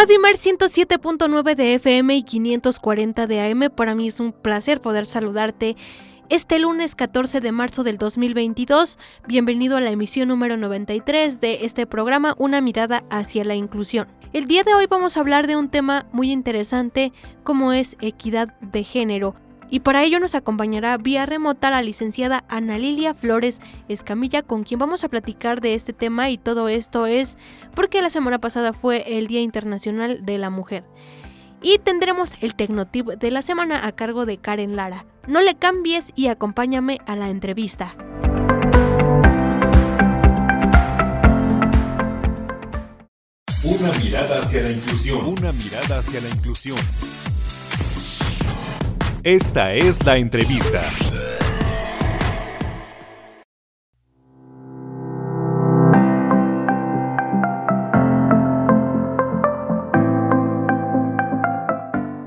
Radio Imer 107.9 de FM y 540 de AM. Para mí es un placer poder saludarte este lunes 14 de marzo del 2022. Bienvenido a la emisión número 93 de este programa Una mirada hacia la inclusión. El día de hoy vamos a hablar de un tema muy interesante como es equidad de género. Y para ello nos acompañará vía remota la licenciada Ana Lilia Flores Escamilla, con quien vamos a platicar de este tema y todo esto es porque la semana pasada fue el Día Internacional de la Mujer. Y tendremos el Tecnotip de la semana a cargo de Karen Lara. No le cambies y acompáñame a la entrevista. Una mirada hacia la inclusión. Una mirada hacia la inclusión. Esta es la entrevista.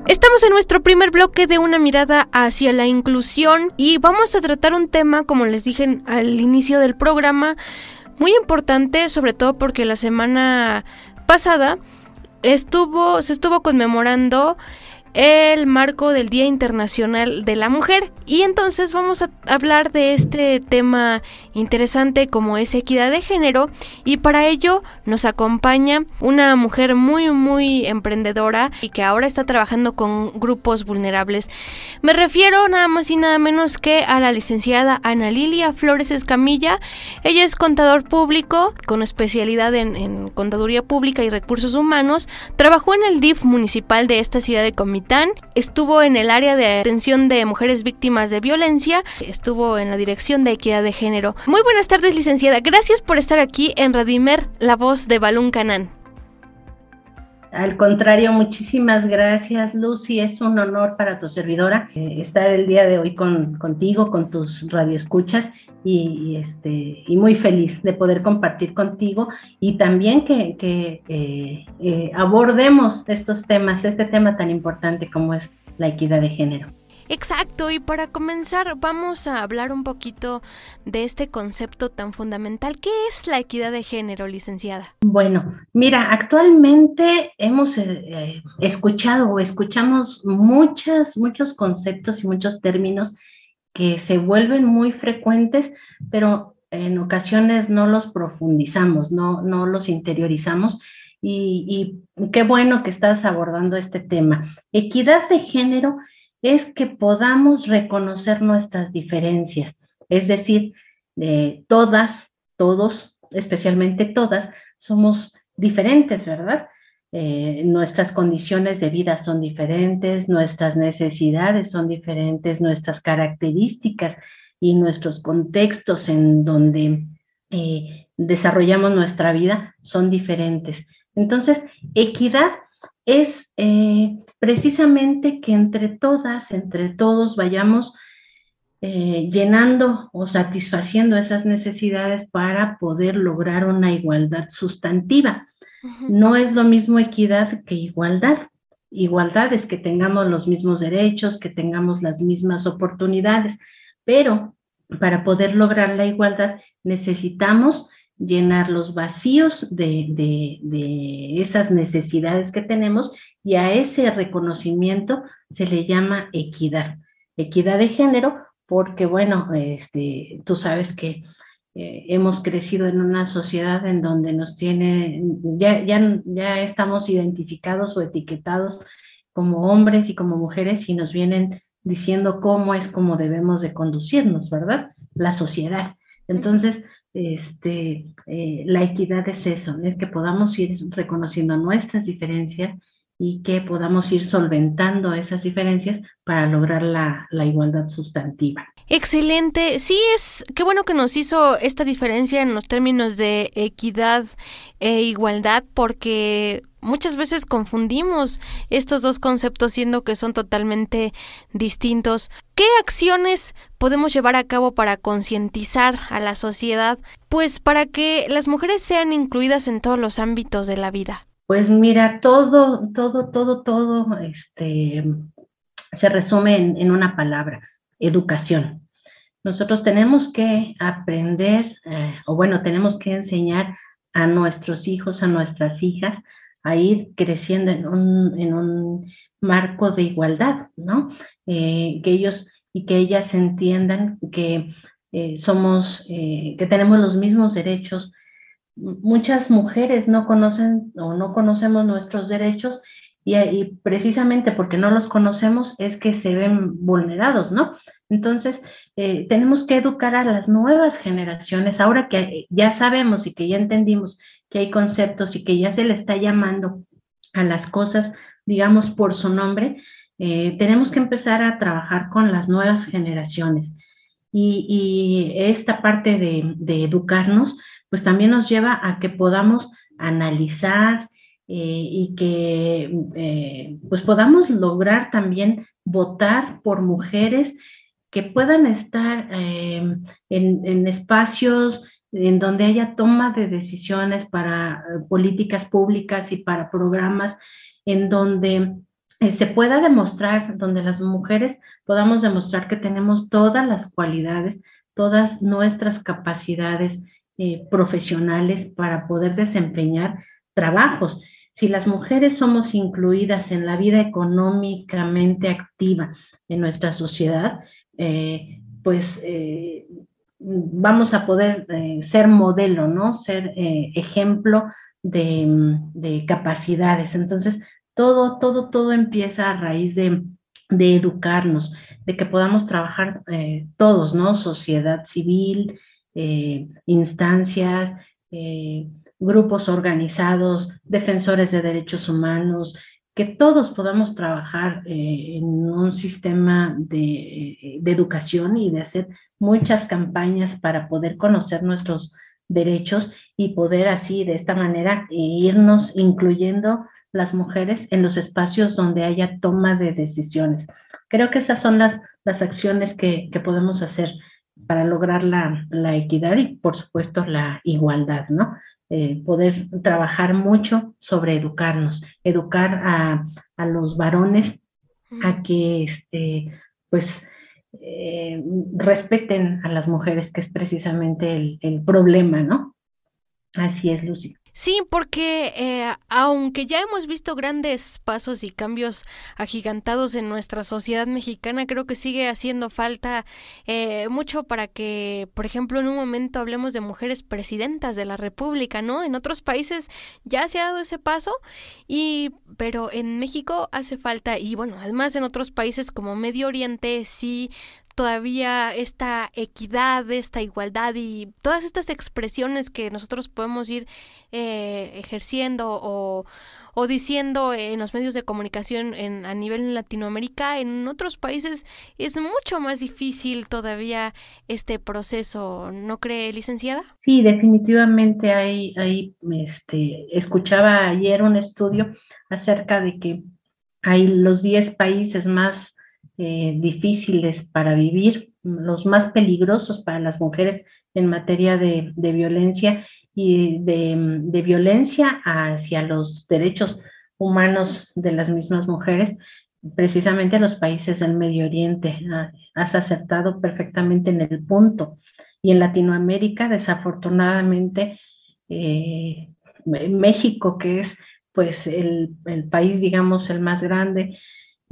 Estamos en nuestro primer bloque de una mirada hacia la inclusión y vamos a tratar un tema, como les dije al inicio del programa, muy importante, sobre todo porque la semana pasada estuvo, se estuvo conmemorando el marco del Día Internacional de la Mujer. Y entonces vamos a hablar de este tema interesante como es equidad de género. Y para ello nos acompaña una mujer muy, muy emprendedora y que ahora está trabajando con grupos vulnerables. Me refiero nada más y nada menos que a la licenciada Ana Lilia Flores Escamilla. Ella es contador público con especialidad en, contaduría pública y recursos humanos. Trabajó en el DIF municipal de esta ciudad de Estuvo en el área de atención de mujeres víctimas de violencia, estuvo en la dirección de equidad de género. Muy buenas tardes, licenciada. Gracias por estar aquí en Radimer, la voz de Balún Canán. Al contrario, muchísimas gracias, Lucy. Es un honor para tu servidora eh, estar el día de hoy con, contigo, con tus radioescuchas y, este, y muy feliz de poder compartir contigo y también que, eh, eh, abordemos estos temas, este tema tan importante como es la equidad de género. Exacto, y para comenzar vamos a hablar un poquito de este concepto tan fundamental. ¿Qué es la equidad de género, licenciada? Bueno, mira, actualmente hemos eh, eh, escuchado o escuchamos muchos, muchos conceptos y muchos términos que se vuelven muy frecuentes, pero en ocasiones no los profundizamos, no, no los interiorizamos. Y, qué bueno que estás abordando este tema. Equidad de género es que podamos reconocer nuestras diferencias, es decir, todas, todos, especialmente todas, somos diferentes, ¿verdad? Eh, nuestras condiciones de vida son diferentes, nuestras necesidades son diferentes, nuestras características y nuestros contextos en donde eh, desarrollamos nuestra vida son diferentes. Entonces, equidad es eh, precisamente que entre todas, entre todos vayamos llenando o satisfaciendo esas necesidades para poder lograr una igualdad sustantiva. No es lo mismo equidad que igualdad. Igualdad es que tengamos los mismos derechos, que tengamos las mismas oportunidades, pero para poder lograr la igualdad necesitamos llenar los vacíos de, esas necesidades que tenemos y a ese reconocimiento se le llama equidad. Equidad de género, porque bueno, este, tú sabes que eh, hemos crecido en una sociedad en donde nos tiene, ya, ya, ya estamos identificados o etiquetados como hombres y como mujeres y nos vienen diciendo cómo es como debemos de conducirnos, ¿verdad? La sociedad. Entonces, este, eh, la equidad es eso, es que podamos ir reconociendo nuestras diferencias y que podamos ir solventando esas diferencias para lograr la, igualdad sustantiva. Excelente. Sí, es qué bueno que nos hizo esta diferencia en los términos de equidad e igualdad, porque muchas veces confundimos estos dos conceptos siendo que son totalmente distintos. ¿Qué acciones podemos llevar a cabo para concientizar a la sociedad, pues para que las mujeres sean incluidas en todos los ámbitos de la vida? Pues mira, todo, todo, todo, todo este, se resume en, una palabra, educación. Nosotros tenemos que aprender, eh, o bueno, tenemos que enseñar a nuestros hijos, a nuestras hijas, a ir creciendo en un, en un marco de igualdad, ¿no? Eh, que ellos y que ellas entiendan que eh, somos, que tenemos los mismos derechos muchas mujeres no conocen o no conocemos nuestros derechos y, precisamente porque no los conocemos es que se ven vulnerados, ¿no? Entonces, eh, tenemos que educar a las nuevas generaciones, ahora que ya sabemos y que ya entendimos que hay conceptos y que ya se le está llamando a las cosas, digamos, por su nombre, eh, tenemos que empezar a trabajar con las nuevas generaciones. Y, esta parte de educarnos, pues también nos lleva a que podamos analizar eh, y que eh, pues podamos lograr también votar por mujeres que puedan estar em, en, espacios en donde haya toma de decisiones para eh, políticas públicas y para programas en donde se pueda demostrar, donde las mujeres podamos demostrar que tenemos todas las cualidades, todas nuestras capacidades eh, profesionales para poder desempeñar trabajos. Si las mujeres somos incluidas en la vida económicamente activa en nuestra sociedad, eh, pues eh, vamos a poder ser modelo, ¿no? Ser ejemplo de, de, capacidades. Entonces, todo, todo, todo empieza a raíz de, de educarnos, de que podamos trabajar todos, ¿no? Sociedad civil, eh, instancias, eh, grupos organizados, defensores de derechos humanos, que todos podamos trabajar eh, en un sistema de, de, educación y de hacer muchas campañas para poder conocer nuestros derechos y poder así, de esta manera, irnos incluyendo las mujeres en los espacios donde haya toma de decisiones. Creo que esas son las, las acciones que, que podemos hacer para lograr la, la, equidad y, por supuesto, la igualdad, ¿no? Eh, poder trabajar mucho sobre educarnos, educar a, a los varones a que, este, pues, eh, respeten a las mujeres, que es precisamente el, el problema, ¿no? Así es, Lucy. Sí, porque eh, aunque ya hemos visto grandes pasos y cambios agigantados en nuestra sociedad mexicana, creo que sigue haciendo falta eh, mucho para que, por ejemplo, en un momento hablemos de mujeres presidentas de la República, ¿no? En otros países ya se ha dado ese paso, y pero en México hace falta, y bueno, además en otros países como Medio Oriente sí todavía esta equidad, esta igualdad y todas estas expresiones que nosotros podemos ir eh, ejerciendo o, o, diciendo en los medios de comunicación en, a nivel Latinoamérica, en otros países es mucho más difícil todavía este proceso, ¿no cree, licenciada? Sí, definitivamente hay, hay este, escuchaba ayer un estudio acerca de que hay los 10 países más eh, difíciles para vivir, los más peligrosos para las mujeres en materia de, violencia y de, violencia hacia los derechos humanos de las mismas mujeres, precisamente en los países del Medio Oriente. Ah, has acertado perfectamente en el punto. Y en Latinoamérica, desafortunadamente, eh, México, que es pues el, el, país, digamos, el más grande,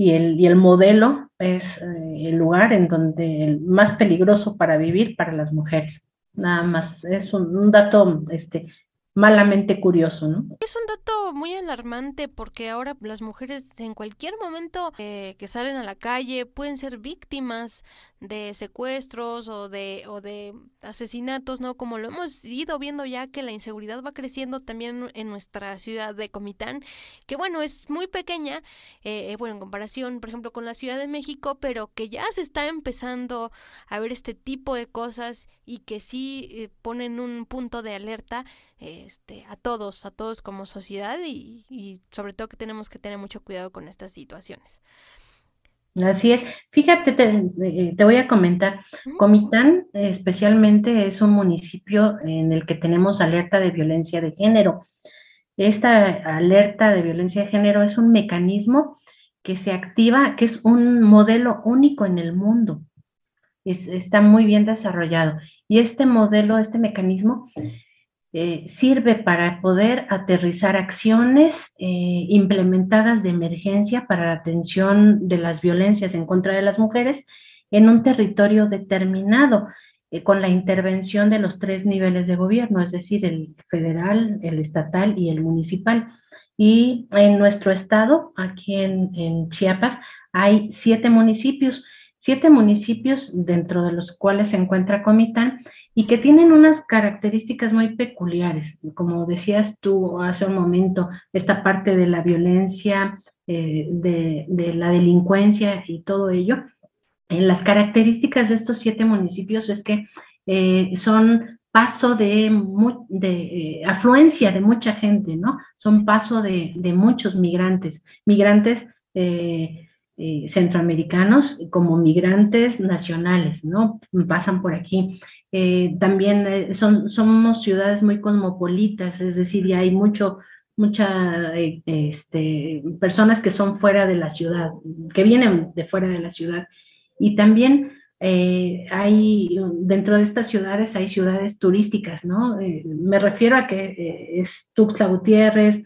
y el, y el modelo es eh, el lugar en donde el más peligroso para vivir para las mujeres. Nada más, es un, dato este, malamente curioso, ¿no? Es un dato muy alarmante porque ahora las mujeres en cualquier momento eh, que salen a la calle pueden ser víctimas de secuestros o de, o de asesinatos, ¿no? Como lo hemos ido viendo ya que la inseguridad va creciendo también en nuestra ciudad de Comitán, que bueno, es muy pequeña, eh, bueno, en comparación, por ejemplo, con la Ciudad de México, pero que ya se está empezando a ver este tipo de cosas y que sí eh, ponen un punto de alerta este, a todos, a todos como sociedad y, y sobre todo que tenemos que tener mucho cuidado con estas situaciones. Así es. Fíjate, te, eh, te, voy a comentar. Comitán especialmente es un municipio en el que tenemos alerta de violencia de género. Esta alerta de violencia de género es un mecanismo que se activa, que es un modelo único en el mundo. Es, está muy bien desarrollado. Y este modelo, este mecanismo, eh, sirve para poder aterrizar acciones eh, implementadas de emergencia para la atención de las violencias en contra de las mujeres en un territorio determinado, eh, con la intervención de los tres niveles de gobierno, es decir, el federal, el estatal y el municipal. Y en nuestro estado, aquí en, en Chiapas, hay siete municipios siete municipios dentro de los cuales se encuentra Comitán y que tienen unas características muy peculiares. Como decías tú hace un momento, esta parte de la violencia, eh, de, la delincuencia y todo ello. En las características de estos siete municipios es que eh, son paso de, de eh, afluencia de mucha gente, ¿no? Son paso de, muchos migrantes, migrantes centroamericanos como migrantes nacionales, ¿no? Pasan por aquí. Eh, también eh, son, somos ciudades muy cosmopolitas, es decir, ya hay mucho, muchas este, personas que son fuera de la ciudad, que vienen de fuera de la ciudad. Y también hay, dentro de estas ciudades hay ciudades turísticas, ¿no? me refiero a que es Tuxtla Gutiérrez,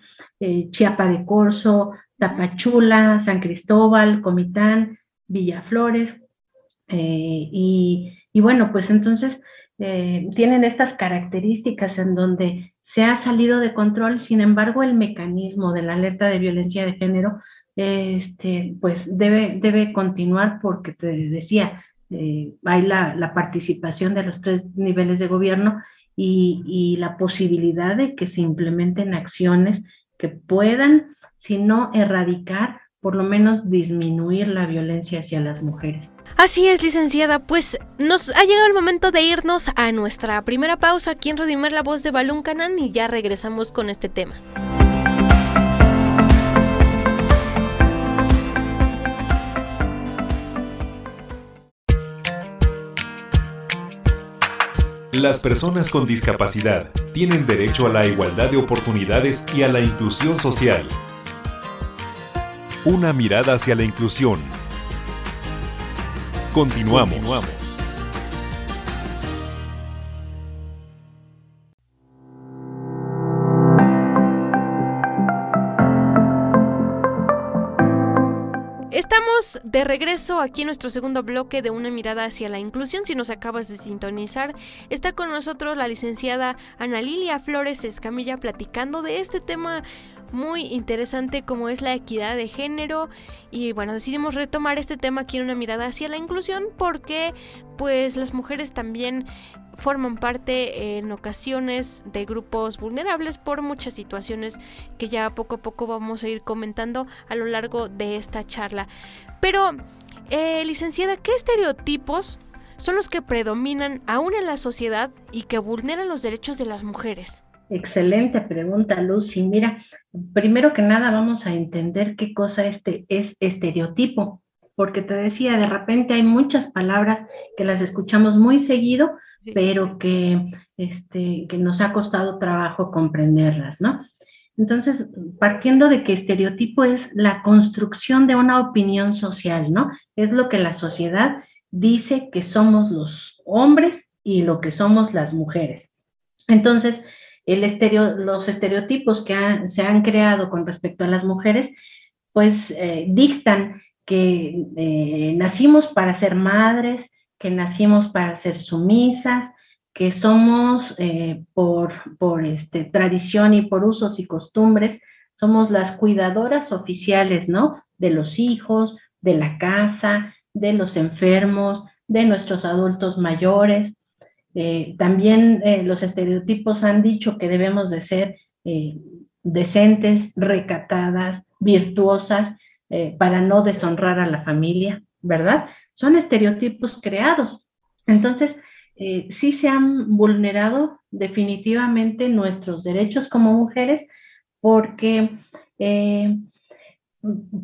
Chiapa de Corzo, Tapachula, San Cristóbal, Comitán, Villaflores. Eh, y, bueno, pues entonces eh, tienen estas características en donde se ha salido de control, sin embargo el mecanismo de la alerta de violencia de género este, pues debe, debe continuar porque te decía, eh, hay la, participación de los tres niveles de gobierno y, y la posibilidad de que se implementen acciones que puedan sino erradicar, por lo menos disminuir la violencia hacia las mujeres. Así es, licenciada, pues nos ha llegado el momento de irnos a nuestra primera pausa aquí en Redimir la voz de Balún Canán y ya regresamos con este tema. Las personas con discapacidad tienen derecho a la igualdad de oportunidades y a la inclusión social. Una mirada hacia la inclusión. Continuamos. Estamos de regreso aquí en nuestro segundo bloque de una mirada hacia la inclusión. Si nos acabas de sintonizar, está con nosotros la licenciada Ana Lilia Flores Escamilla platicando de este tema muy interesante como es la equidad de género y bueno decidimos retomar este tema aquí en una mirada hacia la inclusión porque pues las mujeres también forman parte en ocasiones de grupos vulnerables por muchas situaciones que ya poco a poco vamos a ir comentando a lo largo de esta charla. Pero, eh, licenciada, ¿qué estereotipos son los que predominan aún en la sociedad y que vulneran los derechos de las mujeres? Excelente pregunta, Lucy. Mira, primero que nada vamos a entender qué cosa este es estereotipo, porque te decía, de repente hay muchas palabras que las escuchamos muy seguido, pero que, este, que nos ha costado trabajo comprenderlas, ¿no? Entonces, partiendo de que estereotipo es la construcción de una opinión social, ¿no? Es lo que la sociedad dice que somos los hombres y lo que somos las mujeres. Entonces, los estereotipos que se han creado con respecto a las mujeres, pues eh, dictan que eh, nacimos para ser madres, que nacimos para ser sumisas, que somos eh, por, por este, tradición y por usos y costumbres, somos las cuidadoras oficiales, ¿no? De los hijos, de la casa, de los enfermos, de nuestros adultos mayores. Eh, también eh, los estereotipos han dicho que debemos de ser decentes, recatadas, virtuosas, para no deshonrar a la familia, ¿verdad? Son estereotipos creados. Entonces, eh, sí se han vulnerado definitivamente nuestros derechos como mujeres porque eh,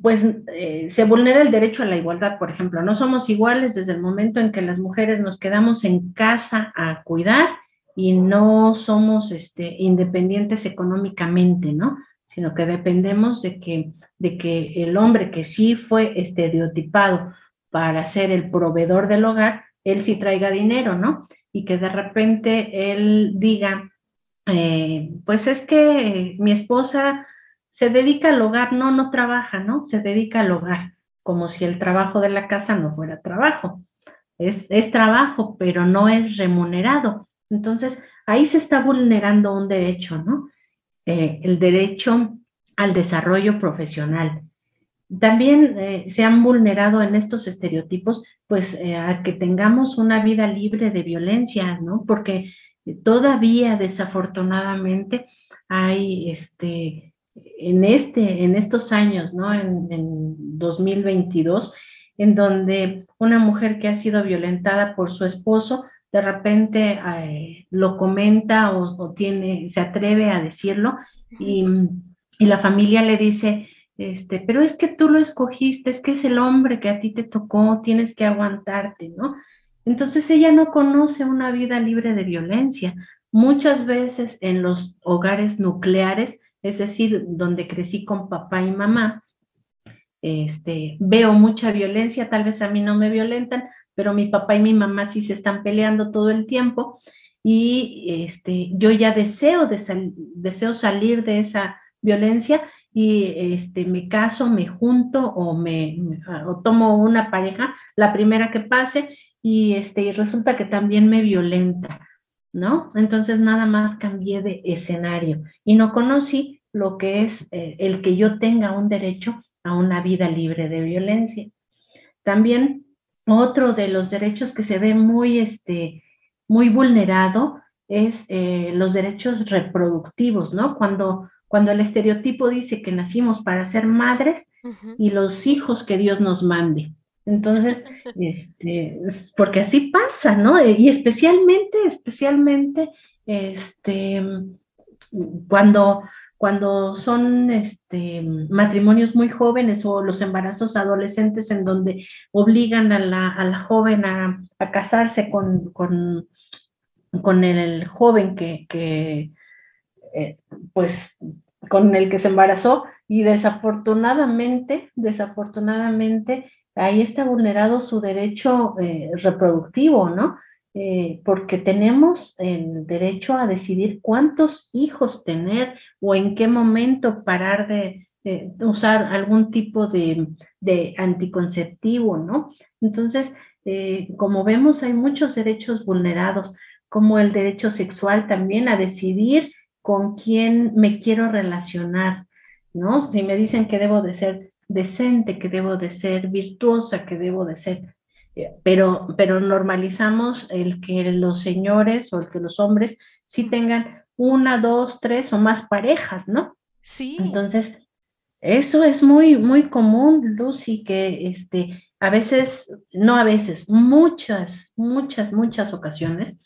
pues eh, se vulnera el derecho a la igualdad, por ejemplo. No somos iguales desde el momento en que las mujeres nos quedamos en casa a cuidar y no somos este, independientes económicamente, ¿no? Sino que dependemos de que, de que el hombre que sí fue estereotipado para ser el proveedor del hogar, él sí traiga dinero, ¿no? Y que de repente él diga, eh, pues es que mi esposa se dedica al hogar, no, no trabaja, ¿no? Se dedica al hogar, como si el trabajo de la casa no fuera trabajo. Es, es trabajo, pero no es remunerado. Entonces, ahí se está vulnerando un derecho, ¿no? Eh, el derecho al desarrollo profesional. También eh, se han vulnerado en estos estereotipos, pues, eh, a que tengamos una vida libre de violencia, ¿no? Porque todavía, desafortunadamente, hay, este, en este, en estos años, ¿no? En, 2022, en donde una mujer que ha sido violentada por su esposo, de repente eh, lo comenta o, tiene, se atreve a decirlo y, y la familia le dice, este, pero es que tú lo escogiste, es que es el hombre que a ti te tocó, tienes que aguantarte, ¿no? Entonces ella no conoce una vida libre de violencia. Muchas veces en los hogares nucleares, es decir, donde crecí con papá y mamá, este, veo mucha violencia, tal vez a mí no me violentan, pero mi papá y mi mamá sí se están peleando todo el tiempo y este, yo ya deseo, de deseo salir de esa violencia y este, me caso, me junto o, me, o tomo una pareja, la primera que pase, y, este, y resulta que también me violenta, ¿no? Entonces nada más cambié de escenario y no conocí lo que es eh, el que yo tenga un derecho a una vida libre de violencia. También otro de los derechos que se ve muy, este, muy vulnerado es eh, los derechos reproductivos, ¿no? Cuando cuando el estereotipo dice que nacimos para ser madres y los hijos que Dios nos mande. Entonces, este, porque así pasa, ¿no? Y especialmente, especialmente, este, cuando, cuando son este, matrimonios muy jóvenes o los embarazos adolescentes en donde obligan a la, joven a, casarse con, con, con el, joven que, que eh, pues con el que se embarazó y desafortunadamente, desafortunadamente, ahí está vulnerado su derecho eh, reproductivo, ¿no? Eh, porque tenemos el derecho a decidir cuántos hijos tener o en qué momento parar de, usar algún tipo de, de anticonceptivo, ¿no? Entonces, como vemos, hay muchos derechos vulnerados, como el derecho sexual también a decidir con quién me quiero relacionar, ¿no? Si me dicen que debo de ser decente, que debo de ser virtuosa, que debo de ser, eh, pero, pero normalizamos el que los señores o el que los hombres sí tengan una, dos, tres o más parejas, ¿no? Sí. Entonces, eso es muy, muy común, Lucy, que este, a veces, no a veces, muchas, muchas, muchas ocasiones,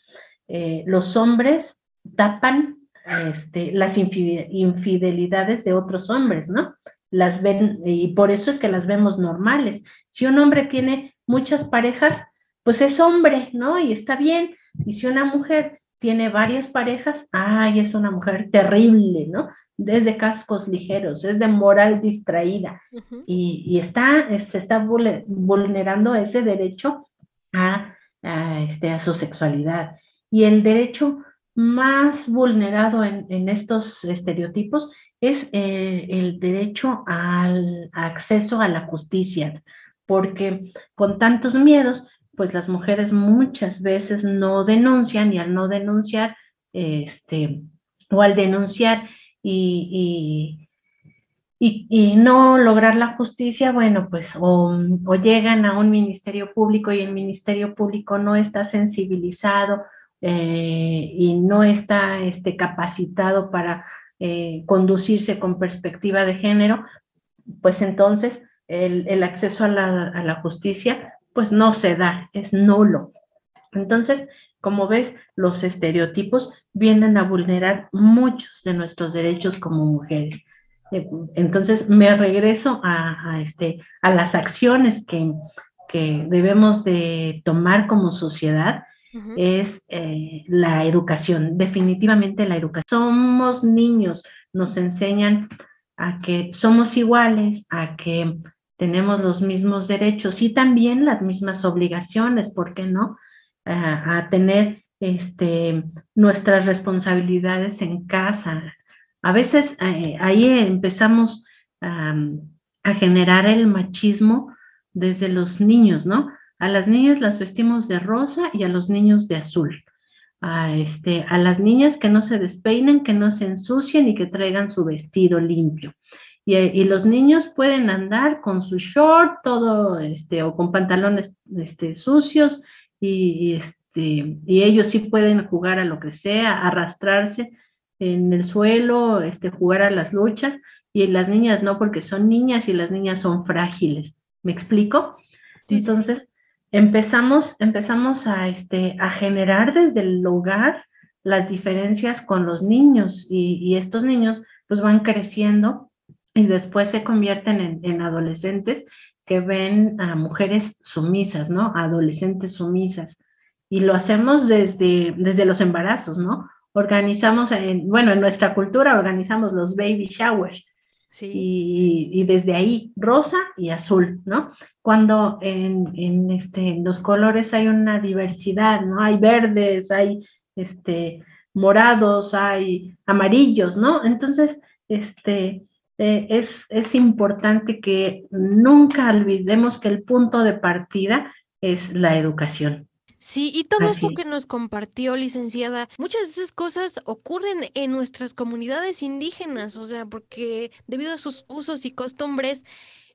eh, los hombres tapan este, las infidelidades de otros hombres, ¿no? Las ven, y por eso es que las vemos normales. Si un hombre tiene muchas parejas, pues es hombre, ¿no? Y está bien. Y si una mujer tiene varias parejas, ay, es una mujer terrible, ¿no? Desde cascos ligeros, es de moral distraída. y, está, se está vulnerando ese derecho a, este, a su sexualidad. Y el derecho más vulnerado en, estos estereotipos es eh, el derecho al acceso a la justicia, porque con tantos miedos, pues las mujeres muchas veces no denuncian y al no denunciar, este, o al denunciar y, y, no lograr la justicia, bueno, pues o, llegan a un ministerio público y el ministerio público no está sensibilizado eh, y no está este, capacitado para eh, conducirse con perspectiva de género, pues entonces el, acceso a la, a justicia pues no se da, es nulo. Entonces, como ves, los estereotipos vienen a vulnerar muchos de nuestros derechos como mujeres. Eh, entonces, me regreso a, este, a las acciones que, que, debemos de tomar como sociedad, es eh, la educación, definitivamente la educación. Somos niños, nos enseñan a que somos iguales, a que tenemos los mismos derechos y también las mismas obligaciones, ¿por qué no? a tener este, nuestras responsabilidades en casa, a veces eh, ahí empezamos a generar el machismo desde los niños, ¿no? A las niñas las vestimos de rosa y a los niños de azul. A, este, a las niñas que no se despeinen, que no se ensucien y que traigan su vestido limpio. Y, los niños pueden andar con su short, todo, este, o con pantalones este, sucios, y, este, y ellos sí pueden jugar a lo que sea, arrastrarse, en el suelo, este, jugar a las luchas, y las niñas no, porque son niñas y las niñas son frágiles. ¿Me explico? Entonces, empezamos, empezamos a, este, a generar desde el hogar las diferencias con los niños y, estos niños pues van creciendo y después se convierten en, en, adolescentes que ven a mujeres sumisas, ¿no? Adolescentes sumisas. Y lo hacemos desde, desde los embarazos, ¿no? organizamos, en, bueno, en nuestra cultura organizamos los baby showers. Sí. Y, desde ahí, rosa y azul, ¿no? Cuando en, en, este, los colores hay una diversidad, ¿no? Hay verdes, hay este, morados, hay amarillos, ¿no? Entonces, este, eh, es, es importante que nunca olvidemos que el punto de partida es la educación. Sí, y todo esto que nos compartió, licenciada, muchas de esas cosas ocurren en nuestras comunidades indígenas, o sea, porque debido a sus usos y costumbres,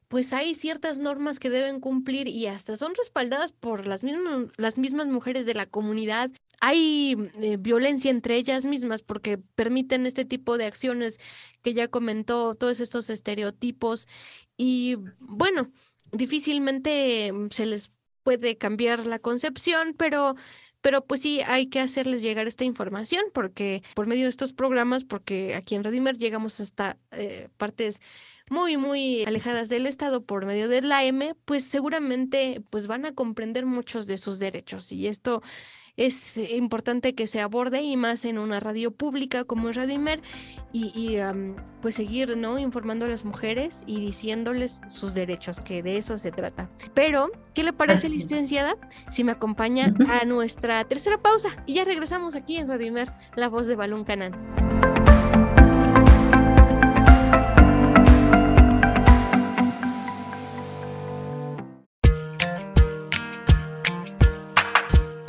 pues hay ciertas normas que deben cumplir y hasta son respaldadas por las mismas, las mismas mujeres de la comunidad. Hay eh, violencia entre ellas mismas porque permiten este tipo de acciones que ya comentó, todos estos estereotipos y bueno, difícilmente se les puede cambiar la concepción, pero pero pues sí hay que hacerles llegar esta información porque por medio de estos programas, porque aquí en Radimer llegamos hasta eh, partes muy muy alejadas del estado por medio de la M, pues seguramente pues van a comprender muchos de sus derechos y esto es importante que se aborde y más en una radio pública como es Radimer y, y pues seguir no informando a las mujeres y diciéndoles sus derechos que de eso se trata. Pero qué le parece licenciada si me acompaña a nuestra tercera pausa y ya regresamos aquí en Radimer la voz de Balón Canán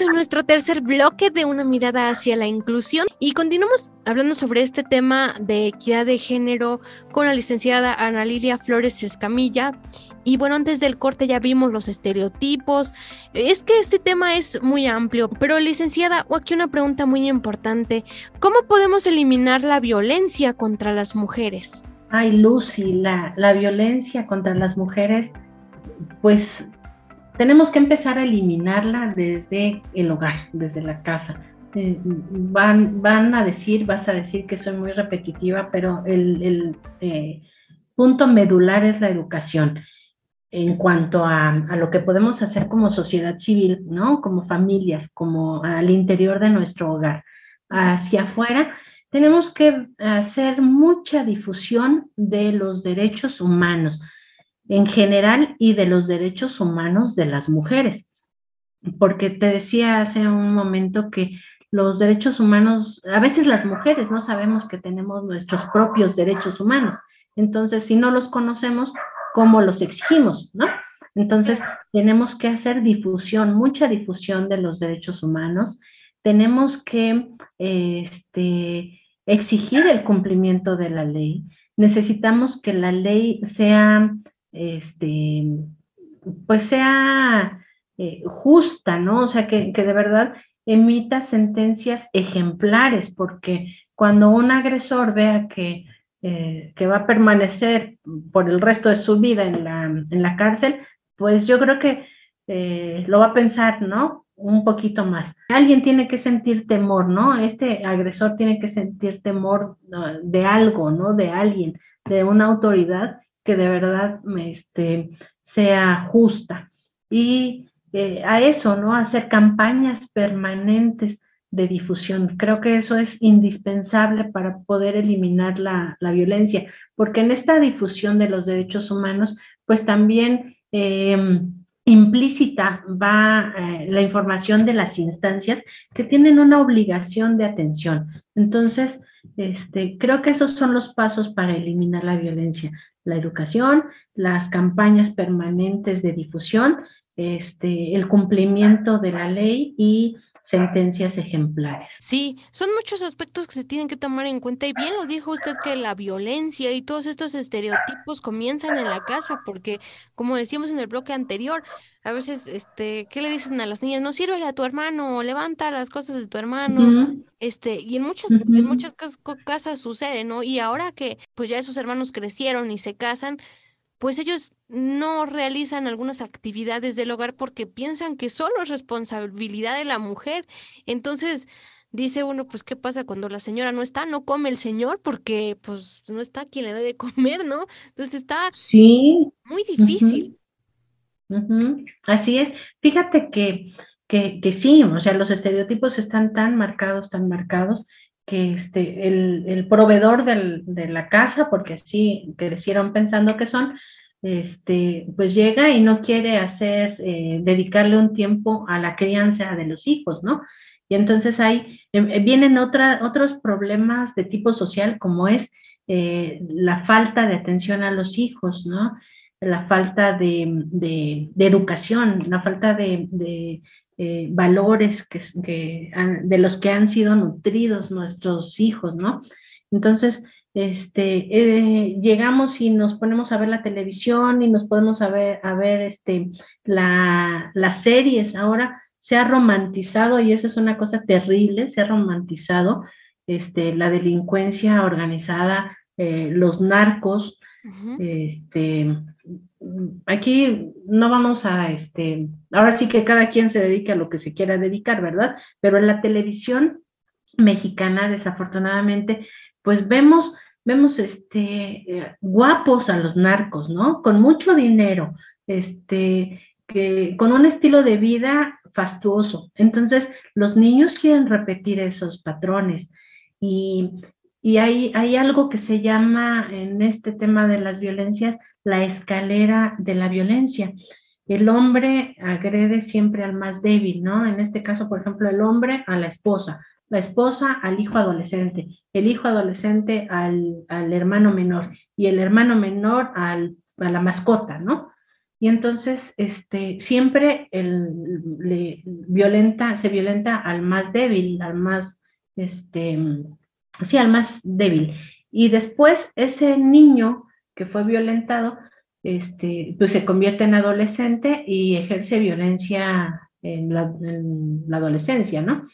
En nuestro tercer bloque de una mirada hacia la inclusión y continuamos hablando sobre este tema de equidad de género con la licenciada Ana Lilia Flores Escamilla. Y bueno, antes del corte ya vimos los estereotipos. Es que este tema es muy amplio, pero licenciada, aquí una pregunta muy importante. ¿Cómo podemos eliminar la violencia contra las mujeres? Ay, Lucy, la, la violencia contra las mujeres, pues tenemos que empezar a eliminarla desde el hogar, desde la casa. Eh, van, van a decir, vas a decir que soy muy repetitiva, pero el, el eh, punto medular es la educación. en cuanto a, a, lo que podemos hacer como sociedad civil, ¿no? Como familias, como al interior de nuestro hogar. Hacia afuera, tenemos que hacer mucha difusión de los derechos humanos en general y de los derechos humanos de las mujeres. Porque te decía hace un momento que los derechos humanos, a veces las mujeres no sabemos que tenemos nuestros propios derechos humanos. Entonces, si no los conocemos, cómo los exigimos, ¿no? Entonces, tenemos que hacer difusión, mucha difusión de los derechos humanos. Tenemos que este, exigir el cumplimiento de la ley. Necesitamos que la ley sea, este, pues sea eh, justa, ¿no? O sea, que, que de verdad emita sentencias ejemplares, porque cuando un agresor vea que eh, que va a permanecer por el resto de su vida en la, en la cárcel, pues yo creo que eh, lo va a pensar, ¿no? Un poquito más. Alguien tiene que sentir temor, ¿no? Este agresor tiene que sentir temor de algo, ¿no? De alguien, de una autoridad que de verdad este, sea justa. Y eh, a eso, ¿no? Hacer campañas permanentes de difusión. Creo que eso es indispensable para poder eliminar la, violencia, porque en esta difusión de los derechos humanos, pues también em, implícita va eh, la información de las instancias que tienen una obligación de atención. Entonces, este, creo que esos son los pasos para eliminar la violencia. La educación, las campañas permanentes de difusión, este, el cumplimiento de la ley y sentencias ejemplares. Sí, son muchos aspectos que se tienen que tomar en cuenta y bien lo dijo usted que la violencia y todos estos estereotipos comienzan en la casa porque como decíamos en el bloque anterior, a veces este, ¿qué le dicen a las niñas? No sirve a tu hermano, levanta las cosas de tu hermano. Este, y en muchas en muchas casas sucede, ¿no? Y ahora que pues ya esos hermanos crecieron y se casan, pues ellos no realizan algunas actividades del hogar porque piensan que solo es responsabilidad de la mujer. Entonces, dice uno, pues, ¿qué pasa cuando la señora no está? No come el señor porque, pues, no está quien le debe de comer, ¿no? Entonces está sí. muy difícil. Así es. Fíjate que, que, que, sí, o sea, los estereotipos están tan marcados, tan marcados, que este, el, el proveedor de la casa, porque así crecieron pensando que son, este, pues llega y no quiere hacer, eh, dedicarle un tiempo a la crianza de los hijos, ¿no? Y entonces ahí eh, vienen otros problemas de tipo social, como es eh, la falta de atención a los hijos, ¿no? La falta de, de, de educación, la falta de, de eh, valores que, que de los que han sido nutridos nuestros hijos, ¿no? Entonces, este, eh, llegamos y nos ponemos a ver la televisión y nos podemos a ver, a ver este, la, las series. Ahora se ha romantizado, y esa es una cosa terrible, se ha romantizado este, la delincuencia organizada, eh, los narcos, este, aquí no vamos a, este, ahora sí que cada quien se dedique a lo que se quiera dedicar, ¿verdad? Pero en la televisión mexicana, desafortunadamente, pues vemos, vemos, este, eh, guapos a los narcos, ¿no? Con mucho dinero, este, que, con un estilo de vida fastuoso. Entonces, los niños quieren repetir esos patrones y, y hay, hay algo que se llama en este tema de las violencias la escalera de la violencia. El hombre agrede siempre al más débil, ¿no? En este caso, por ejemplo, el hombre a la esposa, la esposa al hijo adolescente, el hijo adolescente al, al hermano menor y el hermano menor al, a la mascota, ¿no? Y entonces, este, siempre el, le violenta, se violenta al más débil, al más, este, sí, al más débil. Y después ese niño que fue violentado, este, pues se convierte en adolescente y ejerce violencia en la, adolescencia, ¿no?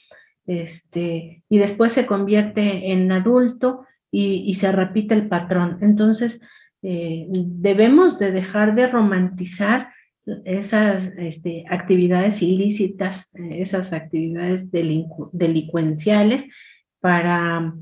Este, y después se convierte en adulto y, se repite el patrón. Entonces, eh, debemos de dejar de romantizar esas este, actividades ilícitas, esas actividades delincuenciales para,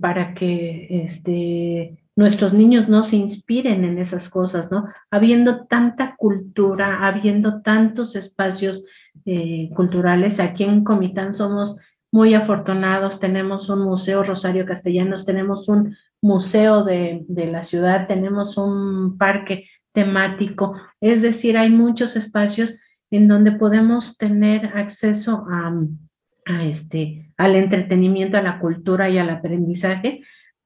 para que este, nuestros niños no se inspiren en esas cosas, ¿no? Habiendo tanta cultura, habiendo tantos espacios eh, culturales, aquí en Comitán somos muy afortunados, tenemos un museo Rosario Castellanos, tenemos un museo de, de la ciudad, tenemos un parque temático, es decir, hay muchos espacios en donde podemos tener acceso a, a este, al entretenimiento, a la cultura y al aprendizaje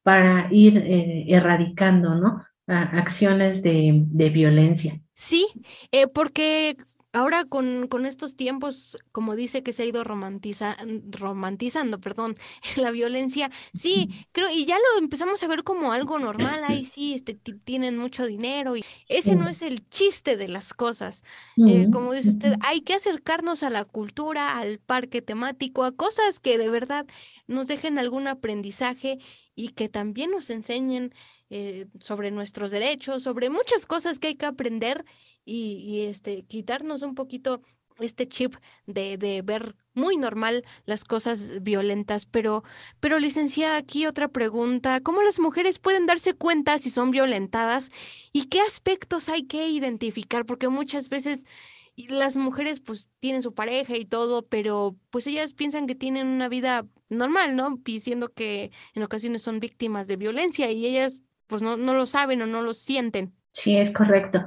para ir eh, erradicando, ¿no? acciones de, de, violencia. Sí, eh, porque Ahora con, con, estos tiempos, como dice que se ha ido romantiza, romantizando, perdón, la violencia, sí, creo, y ya lo empezamos a ver como algo normal, ahí sí, este, tienen mucho dinero, y ese no es el chiste de las cosas. Eh, como dice usted, hay que acercarnos a la cultura, al parque temático, a cosas que de verdad nos dejen algún aprendizaje y que también nos enseñen eh, sobre nuestros derechos, sobre muchas cosas que hay que aprender y, este, quitarnos un poquito este chip de, de, ver muy normal las cosas violentas, pero, pero licenciada, aquí otra pregunta, ¿cómo las mujeres pueden darse cuenta si son violentadas y qué aspectos hay que identificar? Porque muchas veces las mujeres pues tienen su pareja y todo, pero pues ellas piensan que tienen una vida normal, ¿no? Diciendo que en ocasiones son víctimas de violencia y ellas pues no, no lo saben o no lo sienten. Sí, es correcto.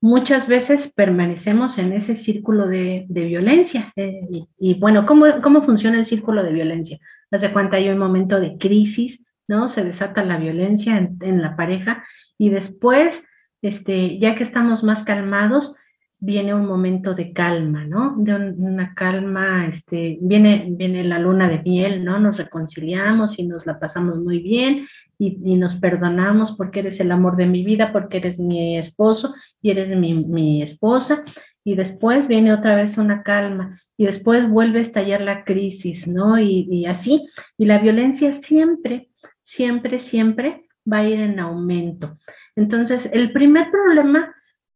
Muchas veces permanecemos en ese círculo de, de violencia. Eh, y, bueno, ¿cómo, ¿cómo funciona el círculo de violencia? Hace cuenta hay un momento de crisis, ¿no? Se desata la violencia en, en la pareja y después, este, ya que estamos más calmados, viene un momento de calma, ¿no? De una calma, este, viene, viene la luna de miel, ¿no? Nos reconciliamos y nos la pasamos muy bien y, nos perdonamos porque eres el amor de mi vida, porque eres mi esposo y eres mi, mi esposa. Y después viene otra vez una calma y después vuelve a estallar la crisis, ¿no? Y, y así. Y la violencia siempre, siempre, siempre va a ir en aumento. Entonces, el primer problema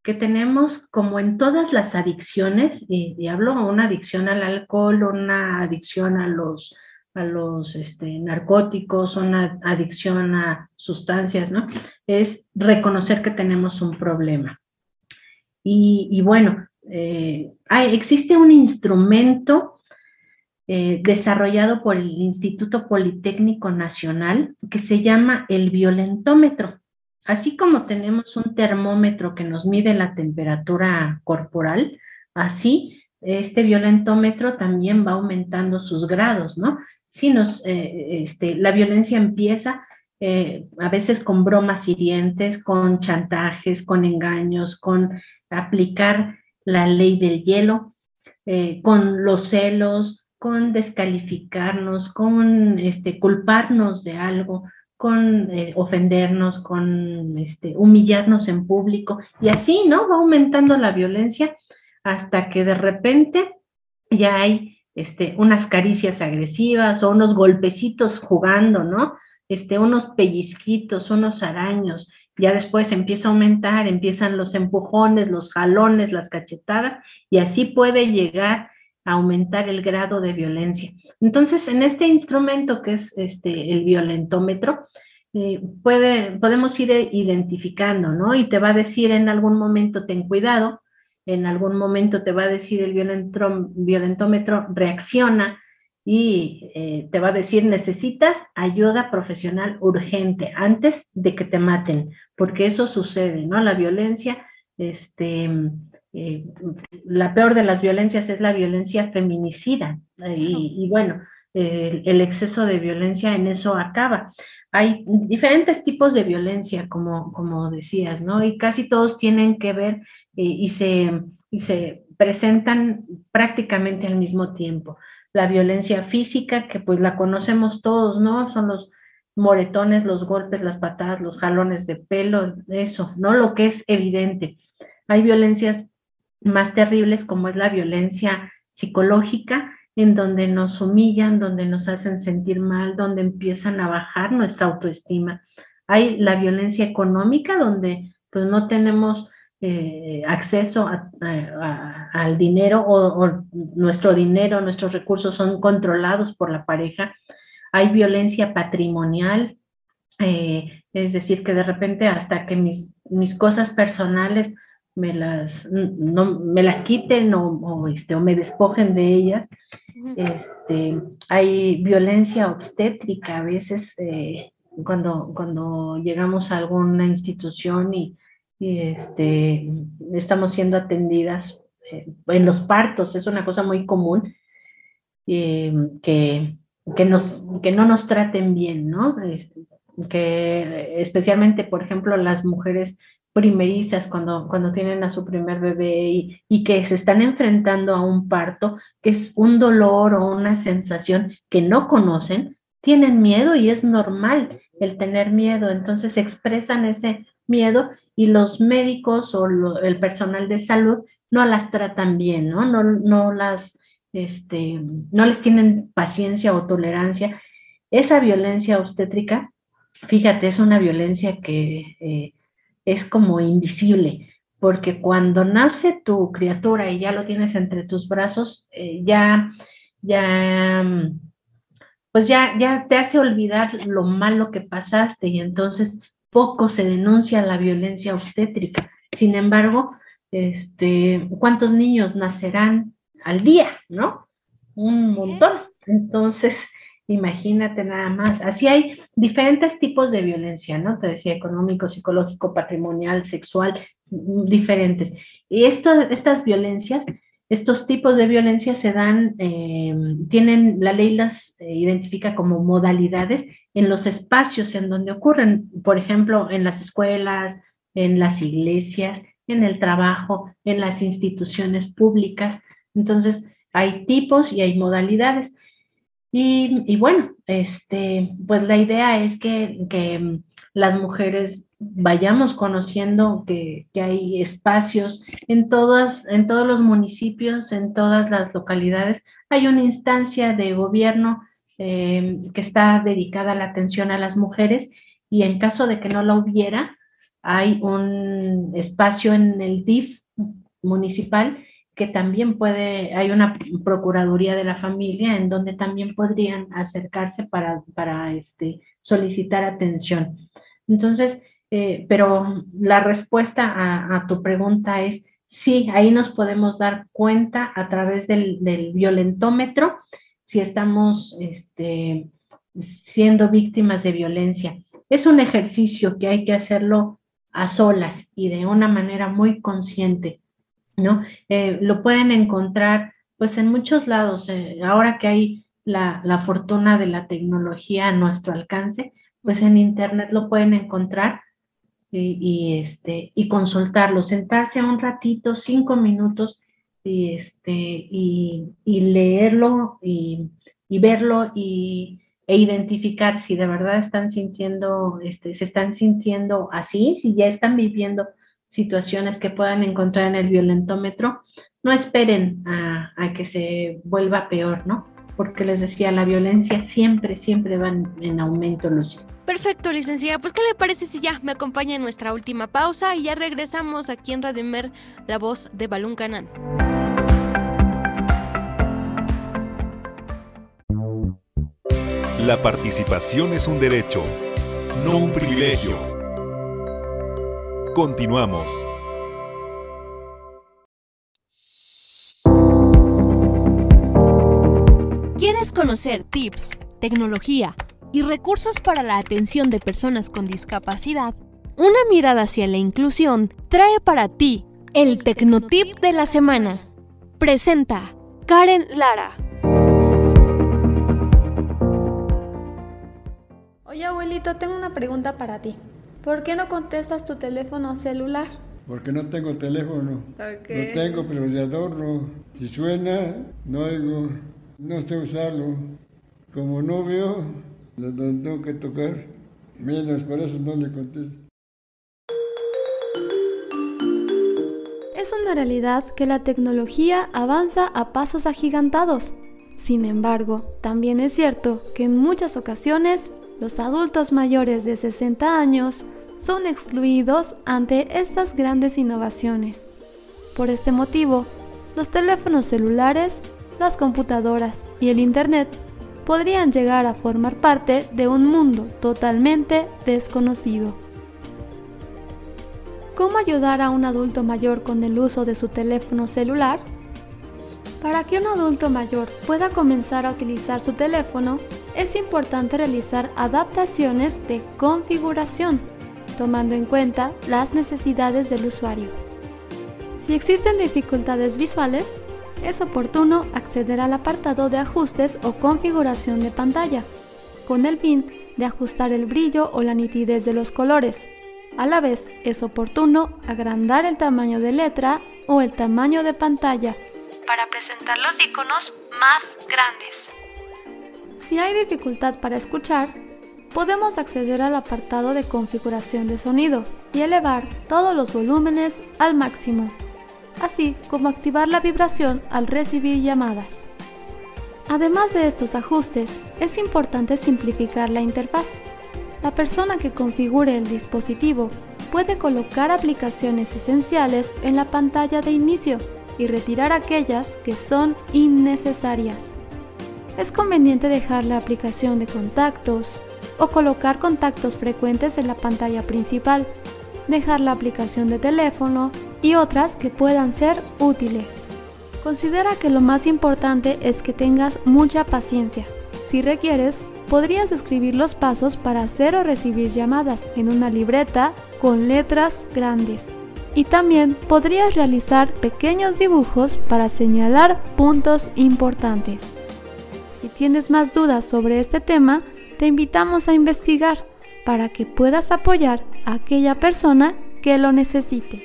que tenemos como en todas las adicciones, y, hablo una adicción al alcohol, una adicción a los, a los este, narcóticos, una adicción a sustancias, ¿no? Es reconocer que tenemos un problema. Y, bueno, eh, existe un instrumento eh, desarrollado por el Instituto Politécnico Nacional que se llama el violentómetro. Así como tenemos un termómetro que nos mide la temperatura corporal, así este violentómetro también va aumentando sus grados, ¿no? Si nos, eh, este, la violencia empieza eh, a veces con bromas hirientes, con chantajes, con engaños, con aplicar la ley del hielo, eh, con los celos, con descalificarnos, con este, culparnos de algo, con eh, ofendernos, con este, humillarnos en público y así, ¿no? Va aumentando la violencia hasta que de repente ya hay este, unas caricias agresivas o unos golpecitos jugando, ¿no? Este, unos pellizquitos, unos araños, ya después empieza a aumentar, empiezan los empujones, los jalones, las cachetadas, y así puede llegar aumentar el grado de violencia. Entonces, en este instrumento que es este, el violentómetro, eh, puede, podemos ir identificando, ¿no? Y te va a decir en algún momento, ten cuidado, en algún momento te va a decir el violentómetro, reacciona y eh, te va a decir, necesitas ayuda profesional urgente antes de que te maten, porque eso sucede, ¿no? La violencia, este, eh, la peor de las violencias es la violencia feminicida. Y, bueno, el exceso de violencia en eso acaba. Hay diferentes tipos de violencia, como, como decías, ¿no? Y casi todos tienen que ver eh, y, se, y se presentan prácticamente al mismo tiempo. La violencia física, que pues la conocemos todos, ¿no? Son los moretones, los golpes, las patadas, los jalones de pelo, eso, ¿no? Lo que es evidente. Hay violencias más terribles como es la violencia psicológica, en donde nos humillan, donde nos hacen sentir mal, donde empiezan a bajar nuestra autoestima. Hay la violencia económica, donde pues no tenemos eh, acceso al dinero o, o, nuestro dinero, nuestros recursos son controlados por la pareja. Hay violencia patrimonial, eh, es decir, que de repente hasta que mis, mis cosas personales me las, no, me las quiten o, este, o me despojen de ellas. Este, hay violencia obstétrica a veces eh, cuando, cuando llegamos a alguna institución y, este, estamos siendo atendidas eh, en los partos, es una cosa muy común eh, que, que, nos, que no nos traten bien, ¿no? que especialmente, por ejemplo, las mujeres primerizas cuando, cuando tienen a su primer bebé y, y, que se están enfrentando a un parto, que es un dolor o una sensación que no conocen, tienen miedo y es normal el tener miedo. Entonces expresan ese miedo y los médicos o el personal de salud no las tratan bien, ¿no? No, no las, este, no les tienen paciencia o tolerancia. Esa violencia obstétrica fíjate, es una violencia que eh, es como invisible, porque cuando nace tu criatura y ya lo tienes entre tus brazos, eh, ya, ya, pues ya, ya te hace olvidar lo malo que pasaste y entonces poco se denuncia la violencia obstétrica. Sin embargo, este, ¿cuántos niños nacerán al día? ¿No? Un montón. Entonces, Imagínate nada más. Así hay diferentes tipos de violencia, ¿no? Te decía económico, psicológico, patrimonial, sexual, mm, diferentes. Y esto, estas violencias, estos tipos de violencia se dan, eh, tienen, la ley las eh, identifica como modalidades en los espacios en donde ocurren, por ejemplo, en las escuelas, en las iglesias, en el trabajo, en las instituciones públicas. Entonces, hay tipos y hay modalidades. Y, bueno, este, pues la idea es que, las mujeres vayamos conociendo que, hay espacios en, todas, en todos los municipios, en todas las localidades. Hay una instancia de gobierno eh, que está dedicada a la atención a las mujeres y en caso de que no la hubiera, hay un espacio en el DIF municipal que también puede, hay una Procuraduría de la Familia en donde también podrían acercarse para, para este, solicitar atención. Entonces, eh, pero la respuesta a, tu pregunta es sí, ahí nos podemos dar cuenta a través del, violentómetro si estamos este, siendo víctimas de violencia. Es un ejercicio que hay que hacerlo a solas y de una manera muy consciente ¿no? Eh, lo pueden encontrar pues en muchos lados. Eh, ahora que hay la, la, fortuna de la tecnología a nuestro alcance, pues en internet lo pueden encontrar y, este, y consultarlo, sentarse un ratito, cinco minutos, y, este, y, y leerlo y, y verlo y, e identificar si de verdad están sintiendo, este, se están sintiendo así, si ya están viviendo situaciones que puedan encontrar en el violentómetro, no esperen a, que se vuelva peor, ¿no? Porque les decía, la violencia siempre, siempre va en, aumento, Lucy. Perfecto, licenciada. Pues, ¿qué le parece si ya me acompaña en nuestra última pausa y ya regresamos aquí en Radio Mer, la voz de Balún Canán? La participación es un derecho, no un privilegio. Continuamos. ¿Quieres conocer tips, tecnología y recursos para la atención de personas con discapacidad? Una mirada hacia la inclusión trae para ti el Tecnotip de la semana. Presenta Karen Lara. Oye abuelito, tengo una pregunta para ti. ¿Por qué no contestas tu teléfono celular? Porque no tengo teléfono. Okay. Lo tengo, pero de adorno. Si suena, no oigo. No sé usarlo. Como no veo, lo tengo que tocar. Menos, por eso no le contesto. Es una realidad que la tecnología avanza a pasos agigantados. Sin embargo, también es cierto que en muchas ocasiones los adultos mayores de 60 años son excluidos ante estas grandes innovaciones. Por este motivo, los teléfonos celulares, las computadoras y el Internet podrían llegar a formar parte de un mundo totalmente desconocido. ¿Cómo ayudar a un adulto mayor con el uso de su teléfono celular? Para que un adulto mayor pueda comenzar a utilizar su teléfono, es importante realizar adaptaciones de configuración, tomando en cuenta las necesidades del usuario. Si existen dificultades visuales, es oportuno acceder al apartado de ajustes o configuración de pantalla, con el fin de ajustar el brillo o la nitidez de los colores. A la vez, es oportuno agrandar el tamaño de letra o el tamaño de pantalla para presentar los iconos más grandes. Si hay dificultad para escuchar, podemos acceder al apartado de configuración de sonido y elevar todos los volúmenes al máximo, así como activar la vibración al recibir llamadas. Además de estos ajustes, es importante simplificar la interfaz. La persona que configure el dispositivo puede colocar aplicaciones esenciales en la pantalla de inicio y retirar aquellas que son innecesarias. Es conveniente dejar la aplicación de contactos o colocar contactos frecuentes en la pantalla principal, dejar la aplicación de teléfono y otras que puedan ser útiles. Considera que lo más importante es que tengas mucha paciencia. Si requieres, podrías escribir los pasos para hacer o recibir llamadas en una libreta con letras grandes y también podrías realizar pequeños dibujos para señalar puntos importantes. Si tienes más dudas sobre este tema, te invitamos a investigar para que puedas apoyar a aquella persona que lo necesite.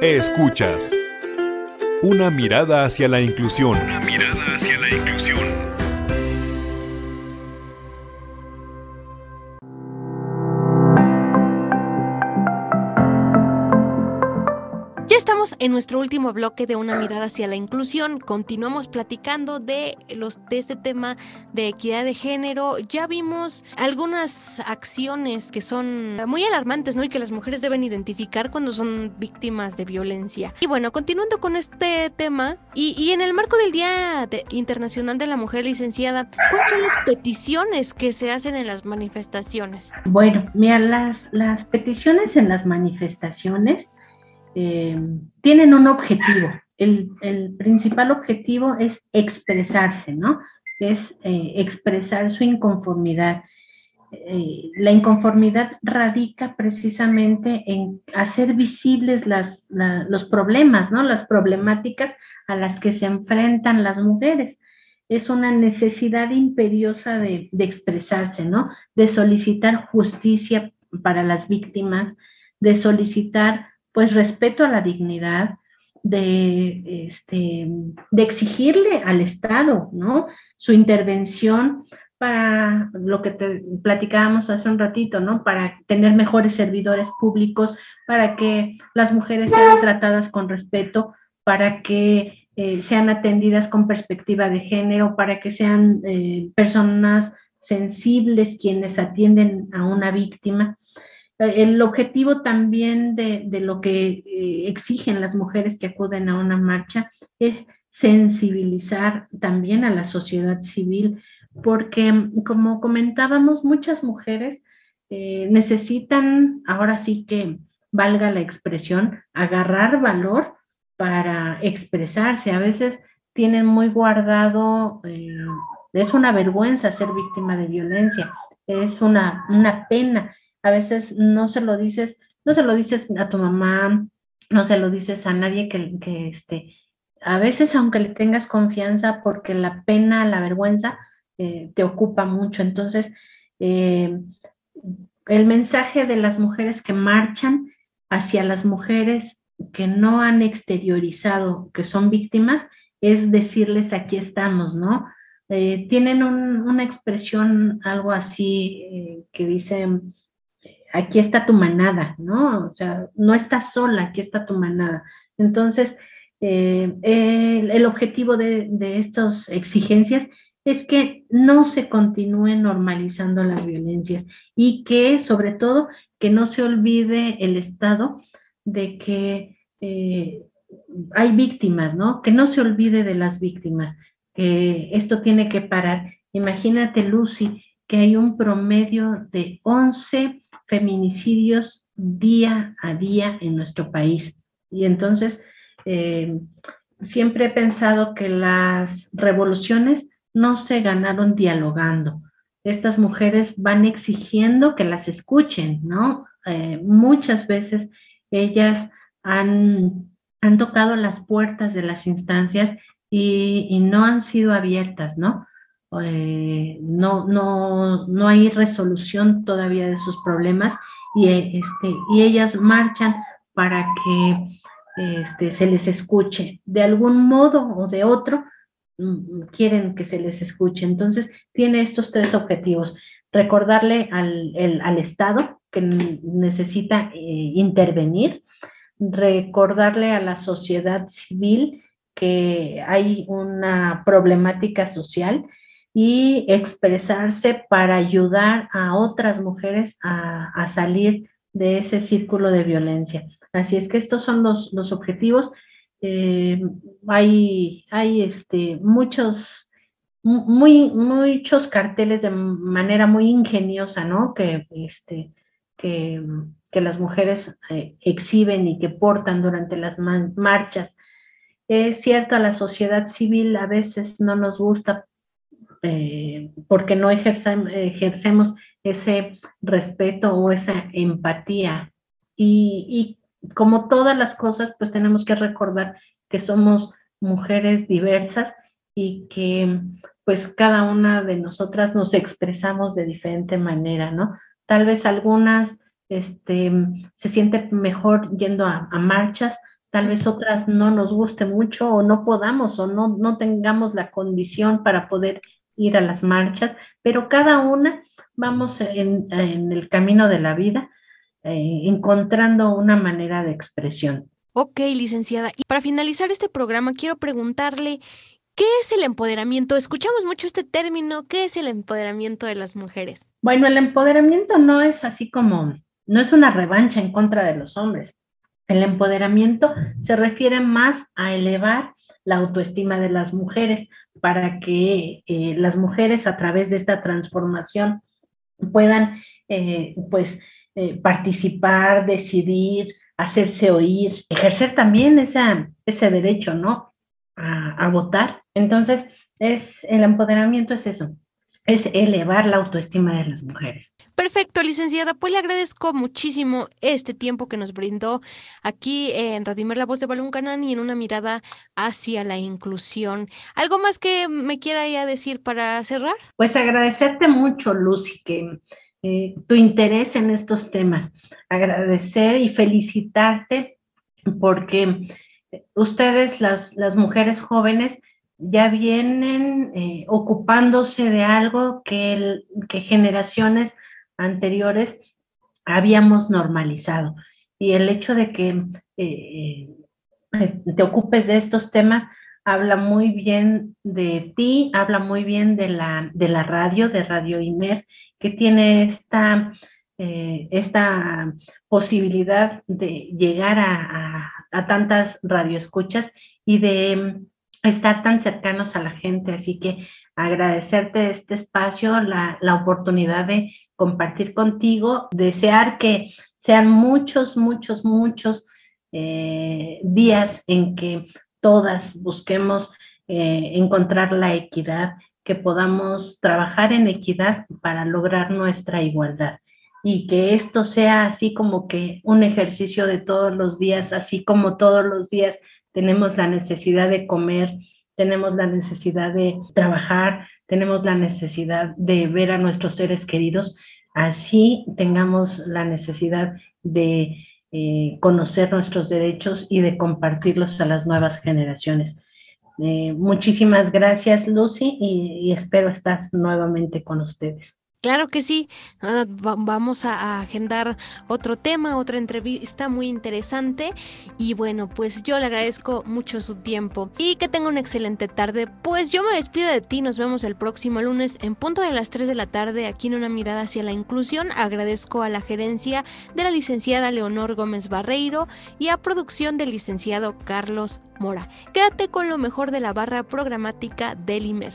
Escuchas. Una mirada hacia la inclusión. En nuestro último bloque de una mirada hacia la inclusión. Continuamos platicando de los de este tema de equidad de género. Ya vimos algunas acciones que son muy alarmantes, ¿no? Y que las mujeres deben identificar cuando son víctimas de violencia. Y bueno, continuando con este tema y, en el marco del Día Internacional de la Mujer Licenciada, ¿cuáles son las peticiones que se hacen en las manifestaciones? Bueno, mira, las, las peticiones en las manifestaciones eh, tienen un objetivo. El, principal objetivo es expresarse, ¿no? Es eh, expresar su inconformidad. Eh, la inconformidad radica precisamente en hacer visibles los problemas, ¿no? Las problemáticas a las que se enfrentan las mujeres. Es una necesidad imperiosa de, de expresarse, ¿no? De solicitar justicia para las víctimas, de solicitar pues respeto a la dignidad, de, este, de exigirle al Estado, ¿no? Su intervención para lo que te platicábamos hace un ratito, ¿no? Para tener mejores servidores públicos, para que las mujeres sean tratadas con respeto, para que eh, sean atendidas con perspectiva de género, para que sean eh, personas sensibles quienes atienden a una víctima. El objetivo también de, lo que eh, exigen las mujeres que acuden a una marcha es sensibilizar también a la sociedad civil, porque como comentábamos, muchas mujeres eh, necesitan, ahora sí que valga la expresión, agarrar valor para expresarse. A veces tienen muy guardado, eh, es una vergüenza ser víctima de violencia, es una, una pena a veces no se lo dices, no se lo dices a tu mamá, no se lo dices a nadie que, que este, a veces aunque le tengas confianza, porque la pena, la vergüenza eh, te ocupa mucho. Entonces, eh, el mensaje de las mujeres que marchan hacia las mujeres que no han exteriorizado que son víctimas es decirles aquí estamos, ¿no? Eh, tienen una expresión algo así que dice, aquí está tu manada, ¿no? O sea, no estás sola, aquí está tu manada. Entonces, eh, el, objetivo de, de estas exigencias es que no se continúen normalizando las violencias y que sobre todo que no se olvide el Estado de que eh, hay víctimas, ¿no? Que no se olvide de las víctimas, que esto tiene que parar. Imagínate, Lucy, que hay un promedio de 11 feminicidios día a día en nuestro país. Y entonces, eh, siempre he pensado que las revoluciones no se ganaron dialogando. Estas mujeres van exigiendo que las escuchen, ¿no? Eh, muchas veces ellas han, han, tocado las puertas de las instancias y, no han sido abiertas, ¿no? Eh, no, no, no hay resolución todavía de sus problemas y, este, y ellas marchan para que este, se les escuche. De algún modo o de otro, mm, quieren que se les escuche. Entonces, tiene estos tres objetivos. Recordarle al, al Estado que necesita eh, intervenir, recordarle a la sociedad civil que hay una problemática social y expresarse para ayudar a otras mujeres a, salir de ese círculo de violencia. Así es que estos son los, los objetivos. Eh, hay hay este, muchos, muy, muchos carteles de manera muy ingeniosa, ¿no? Que, este, que, que las mujeres eh, exhiben y que portan durante las marchas. Es cierto, a la sociedad civil a veces no nos gusta eh, porque no ejercemos ese respeto o esa empatía. Y, y como todas las cosas, pues tenemos que recordar que somos mujeres diversas y que pues cada una de nosotras nos expresamos de diferente manera, ¿no? Tal vez algunas este, se sienten mejor yendo a, a, marchas, tal vez otras no nos guste mucho o no podamos o no, no tengamos la condición para poder ir a las marchas, pero cada una vamos en, en el camino de la vida eh, encontrando una manera de expresión. Ok, licenciada. Y para finalizar este programa, quiero preguntarle, ¿qué es el empoderamiento? Escuchamos mucho este término, ¿qué es el empoderamiento de las mujeres? Bueno, el empoderamiento no es así como, no es una revancha en contra de los hombres. El empoderamiento se refiere más a elevar la autoestima de las mujeres para que eh, las mujeres a través de esta transformación puedan eh, pues eh, participar, decidir, hacerse oír, ejercer también ese derecho, ¿no? A, a votar. Entonces, es, el empoderamiento es eso, es elevar la autoestima de las mujeres. Perfecto, licenciada. Pues le agradezco muchísimo este tiempo que nos brindó aquí en Radimer, la voz de Balún Canán y en una mirada hacia la inclusión. ¿Algo más que me quiera ya decir para cerrar? Pues agradecerte mucho, Lucy, que eh, tu interés en estos temas. Agradecer y felicitarte porque ustedes, las, las mujeres jóvenes, ya vienen eh, ocupándose de algo que, generaciones anteriores habíamos normalizado. Y el hecho de que eh, eh, te ocupes de estos temas habla muy bien de ti, habla muy bien de la, de la radio, de Radio Imer, que tiene esta, esta posibilidad de llegar a, a tantas radioescuchas y de estar tan cercanos a la gente. Así que agradecerte este espacio, la, la oportunidad de compartir contigo, desear que sean muchos, muchos, muchos eh, días en que todas busquemos eh, encontrar la equidad, que podamos trabajar en equidad para lograr nuestra igualdad y que esto sea así como que un ejercicio de todos los días, así como todos los días tenemos la necesidad de comer, tenemos la necesidad de trabajar, tenemos la necesidad de ver a nuestros seres queridos, así tengamos la necesidad de eh, conocer nuestros derechos y de compartirlos a las nuevas generaciones. Eh, muchísimas gracias, Lucy, y, y espero estar nuevamente con ustedes. Claro que sí. Vamos a agendar otro tema, otra entrevista muy interesante. Y bueno, pues yo le agradezco mucho su tiempo y que tenga una excelente tarde. Pues yo me despido de ti. Nos vemos el próximo lunes en punto de las 3 de la tarde aquí en una mirada hacia la inclusión. Agradezco a la gerencia de la licenciada Leonor Gómez Barreiro y a producción del licenciado Carlos Mora. Quédate con lo mejor de la barra programática del IMER.